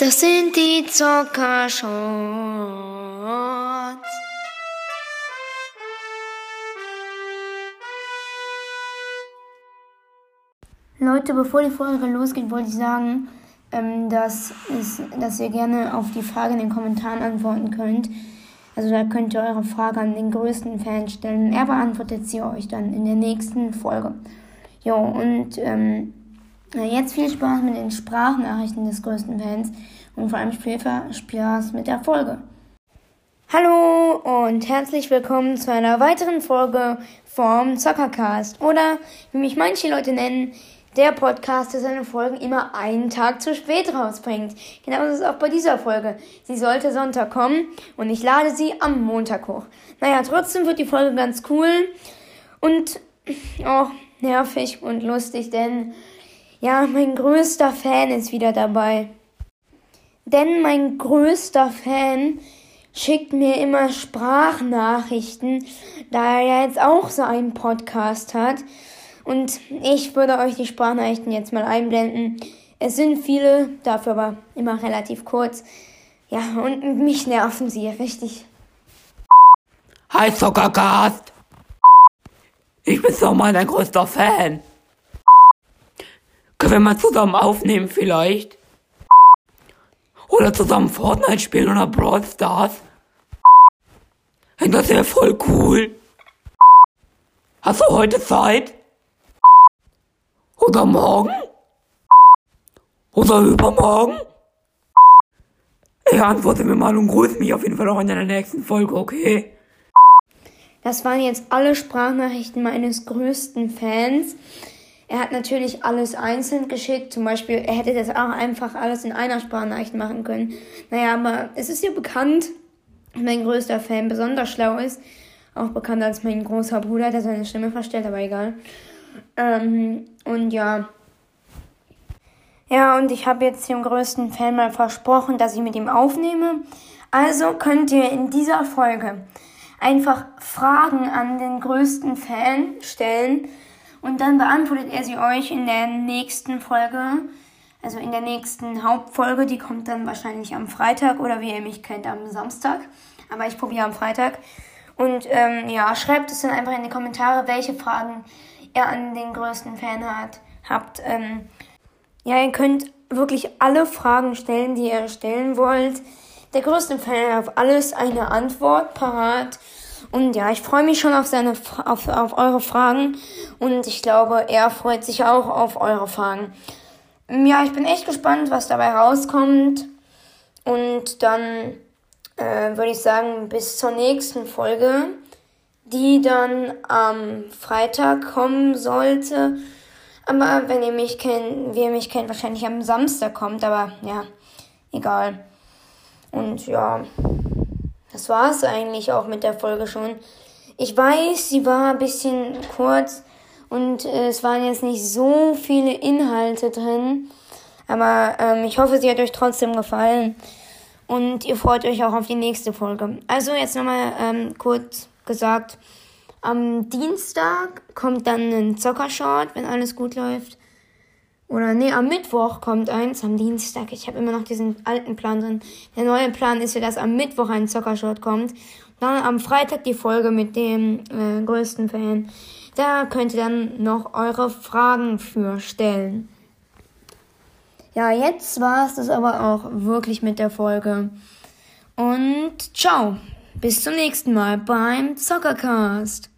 Das sind die Zuckershorts. Leute, bevor die Folge losgeht, wollte ich sagen, ähm, dass, es, dass ihr gerne auf die Frage in den Kommentaren antworten könnt. Also da könnt ihr eure Frage an den größten Fan stellen. Er beantwortet sie euch dann in der nächsten Folge. Jo, und ähm, jetzt viel Spaß mit den Sprachnachrichten des größten Fans und vor allem viel Spaß mit der Folge. Hallo und herzlich willkommen zu einer weiteren Folge vom Zockercast oder wie mich manche Leute nennen, der Podcast, der seine Folgen immer einen Tag zu spät rausbringt. Genau das ist auch bei dieser Folge. Sie sollte Sonntag kommen und ich lade sie am Montag hoch. Naja, trotzdem wird die Folge ganz cool und auch nervig und lustig, denn ja, mein größter Fan ist wieder dabei. Denn mein größter Fan schickt mir immer Sprachnachrichten, da er jetzt auch so einen Podcast hat. Und ich würde euch die Sprachnachrichten jetzt mal einblenden. Es sind viele, dafür aber immer relativ kurz. Ja, und mich nerven sie richtig. Hi Zuckercast! Ich bin so mal dein größter Fan. Können wir mal zusammen aufnehmen vielleicht? Oder zusammen Fortnite spielen oder Brawl Stars? Das wäre voll cool. Hast du heute Zeit? Oder morgen? Oder übermorgen? Ja, antworte mir mal und grüß mich auf jeden Fall auch in der nächsten Folge, okay? Das waren jetzt alle Sprachnachrichten meines größten Fans. Er hat natürlich alles einzeln geschickt. Zum Beispiel, er hätte das auch einfach alles in einer Sprachnachricht machen können. Naja, aber es ist ja bekannt, mein größter Fan besonders schlau ist. Auch bekannt als mein großer Bruder, der seine Stimme verstellt, aber egal. Ähm, und ja. Ja, und ich habe jetzt dem größten Fan mal versprochen, dass ich mit ihm aufnehme. Also könnt ihr in dieser Folge einfach Fragen an den größten Fan stellen und dann beantwortet er sie euch in der nächsten Folge, also in der nächsten Hauptfolge, die kommt dann wahrscheinlich am Freitag oder wie ihr mich kennt am Samstag, aber ich probiere am Freitag. Und ähm, ja, schreibt es dann einfach in die Kommentare, welche Fragen ihr an den größten Fan hat, habt. Ähm, ja, ihr könnt wirklich alle Fragen stellen, die ihr stellen wollt. Der größte Fan hat auf alles eine Antwort parat. Und ja, ich freue mich schon auf seine auf, auf eure Fragen und ich glaube, er freut sich auch auf eure Fragen. Ja, ich bin echt gespannt, was dabei rauskommt. Und dann äh, würde ich sagen, bis zur nächsten Folge die dann am Freitag kommen sollte. Aber wenn ihr mich kennt, wie ihr mich kennt, wahrscheinlich am Samstag kommt. Aber ja, egal. Und ja, das war es eigentlich auch mit der Folge schon. Ich weiß, sie war ein bisschen kurz und äh, es waren jetzt nicht so viele Inhalte drin. Aber ähm, ich hoffe, sie hat euch trotzdem gefallen. Und ihr freut euch auch auf die nächste Folge. Also jetzt nochmal ähm, kurz gesagt. Am Dienstag kommt dann ein Zockershort, wenn alles gut läuft. Oder nee, am Mittwoch kommt eins, am Dienstag. Ich habe immer noch diesen alten Plan drin. Der neue Plan ist ja, dass am Mittwoch ein Zockershort kommt. Dann am Freitag die Folge mit dem äh, größten Fan. Da könnt ihr dann noch eure Fragen für stellen. Ja, jetzt war es das aber auch wirklich mit der Folge. Und ciao. Bis zum nächsten Mal beim Zockercast.